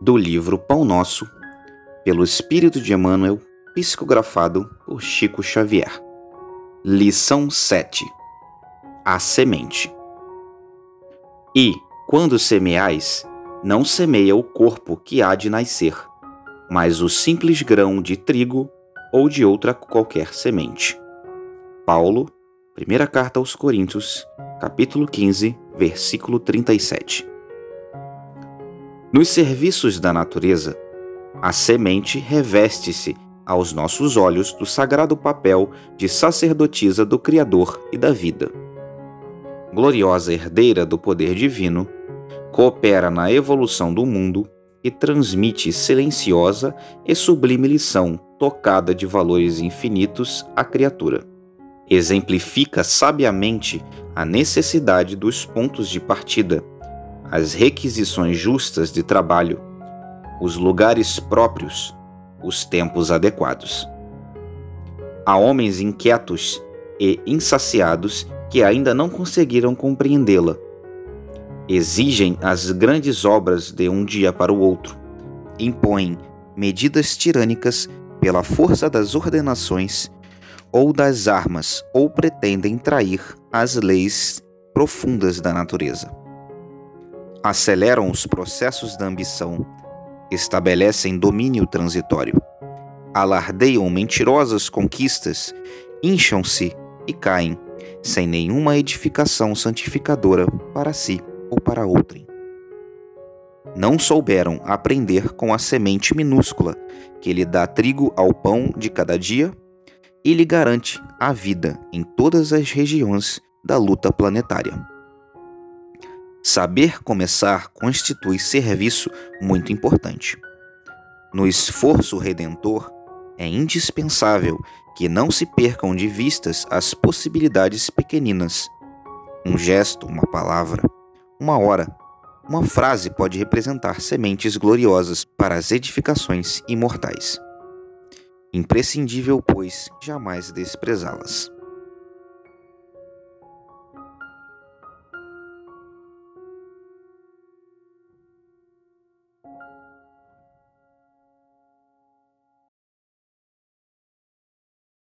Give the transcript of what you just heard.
do livro Pão Nosso, pelo Espírito de Emmanuel, psicografado por Chico Xavier. Lição 7 A semente. E, quando semeais, não semeia o corpo que há de nascer, mas o simples grão de trigo ou de outra qualquer semente. Paulo, primeira carta aos Coríntios, capítulo 15, versículo 37. Nos serviços da natureza, a semente reveste-se aos nossos olhos do sagrado papel de sacerdotisa do Criador e da vida. Gloriosa herdeira do poder divino, coopera na evolução do mundo e transmite silenciosa e sublime lição tocada de valores infinitos à criatura. Exemplifica sabiamente a necessidade dos pontos de partida as requisições justas de trabalho, os lugares próprios, os tempos adequados. Há homens inquietos e insaciados que ainda não conseguiram compreendê-la. Exigem as grandes obras de um dia para o outro, impõem medidas tirânicas pela força das ordenações ou das armas, ou pretendem trair as leis profundas da natureza aceleram os processos da ambição, estabelecem domínio transitório, alardeiam mentirosas conquistas, incham-se e caem, sem nenhuma edificação santificadora para si ou para outrem. Não souberam aprender com a semente minúscula que lhe dá trigo ao pão de cada dia e lhe garante a vida em todas as regiões da luta planetária. Saber começar constitui serviço muito importante. No esforço redentor, é indispensável que não se percam de vistas as possibilidades pequeninas. Um gesto, uma palavra, uma hora, uma frase pode representar sementes gloriosas para as edificações imortais. Imprescindível, pois, jamais desprezá-las.